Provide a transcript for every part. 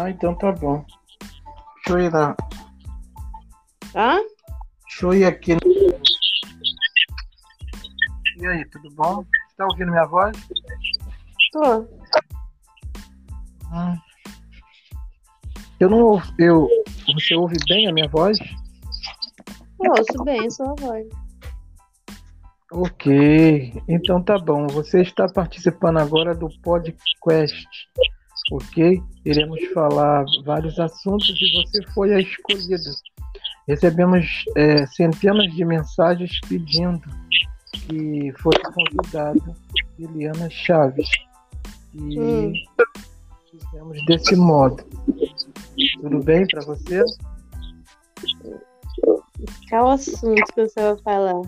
Ah, então tá bom. Deixa eu ir lá. Hã? Deixa eu ir aqui. E aí, tudo bom? Tá ouvindo minha voz? Tô. Hum. Eu não ouvo. Eu, você ouve bem a minha voz? Eu ouço bem a sua voz. Ok, então tá bom. Você está participando agora do podcast, ok? Iremos falar vários assuntos e você foi a escolhida. Recebemos é, centenas de mensagens pedindo que fosse convidada Eliana Chaves. E Hum. fizemos desse modo. Tudo bem para você? Qual assunto que você vai falar?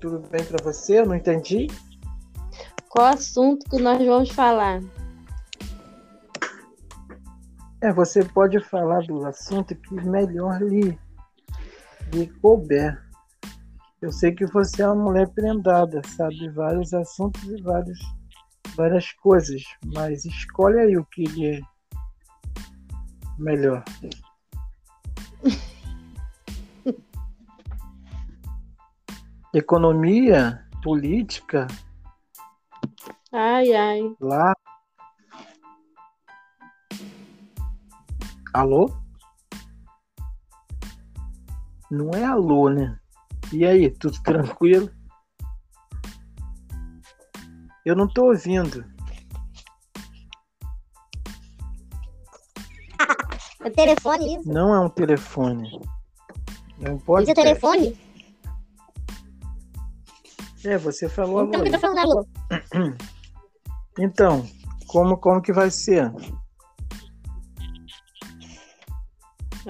Tudo bem para você? Eu não entendi. Qual assunto que nós vamos falar? É, você pode falar do assunto que melhor lhe, lhe couber. Eu sei que você é uma mulher prendada, sabe vários assuntos e vários, várias coisas, mas escolhe aí o que lhe é melhor. Economia, política, Ai, ai. lá. Alô? Não é alô, né? E aí, tudo tranquilo? Eu não tô ouvindo. O telefone, isso. Não é um telefone. Não Isso pode. é telefone? É, você falou Então, agora. eu tô falando alô. Então, como, como que vai ser?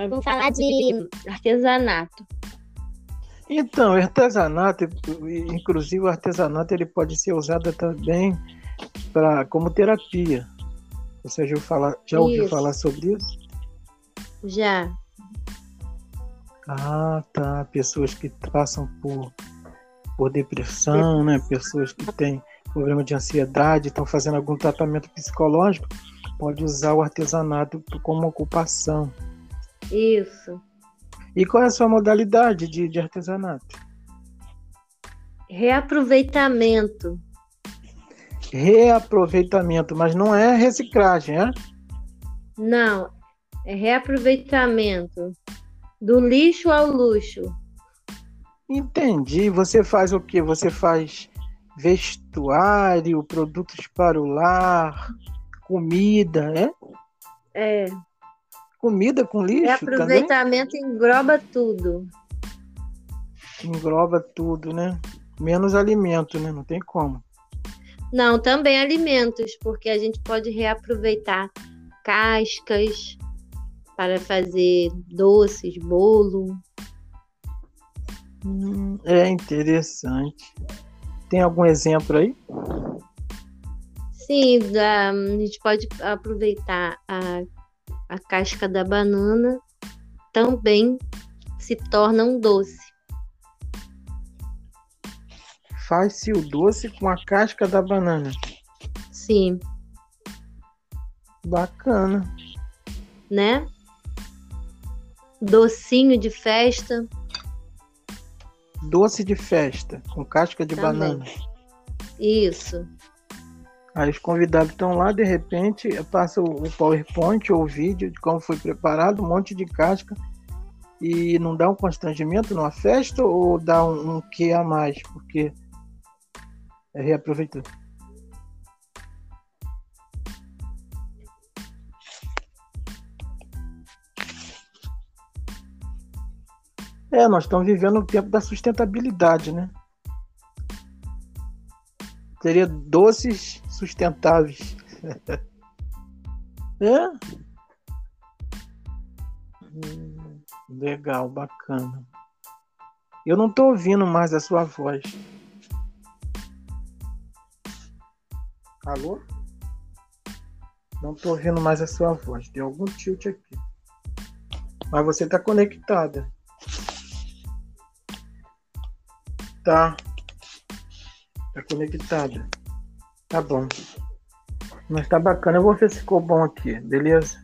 Vamos falar de artesanato. Então, artesanato, inclusive o artesanato, ele pode ser usado também para como terapia. Você já ouviu falar, já ouviu Isso. falar sobre isso? Já. Ah, tá. Pessoas que passam por, por depressão, né? Pessoas que têm problema de ansiedade, estão fazendo algum tratamento psicológico, pode usar o artesanato como ocupação. Isso. E qual é a sua modalidade de, de artesanato? Reaproveitamento. Reaproveitamento, mas não é reciclagem, é? Não. É reaproveitamento. Do lixo ao luxo. Entendi. Você faz o quê? Você faz vestuário, produtos para o lar, comida, né? É. Comida com lixo também? Reaproveitamento engloba tudo. Engloba tudo, né? Menos alimento, né? Não tem como. Não, também alimentos, porque a gente pode reaproveitar cascas para fazer doces, bolo. Hum, é interessante. Tem algum exemplo aí? Sim, a gente pode aproveitar a, a casca da banana, também se torna um doce. Faz-se o doce com a casca da banana. Sim, Bacana. né? Docinho de festa. Doce de festa com casca de Também. banana. Isso. Aí os convidados estão lá, de repente, passa o PowerPoint ou o vídeo de como foi preparado, um monte de casca. E não dá um constrangimento numa festa ou dá um, um quê a mais? Porque é reaproveitar. É, nós estamos vivendo o tempo da sustentabilidade, né? Seria doces sustentáveis. é? Hum, legal, bacana. Eu não tô ouvindo mais a sua voz. Alô? Não tô ouvindo mais a sua voz. Deu algum tilt aqui. Mas você tá conectada. Tá. Tá conectada. Tá bom. Mas tá bacana. Eu vou ver se ficou bom aqui, beleza?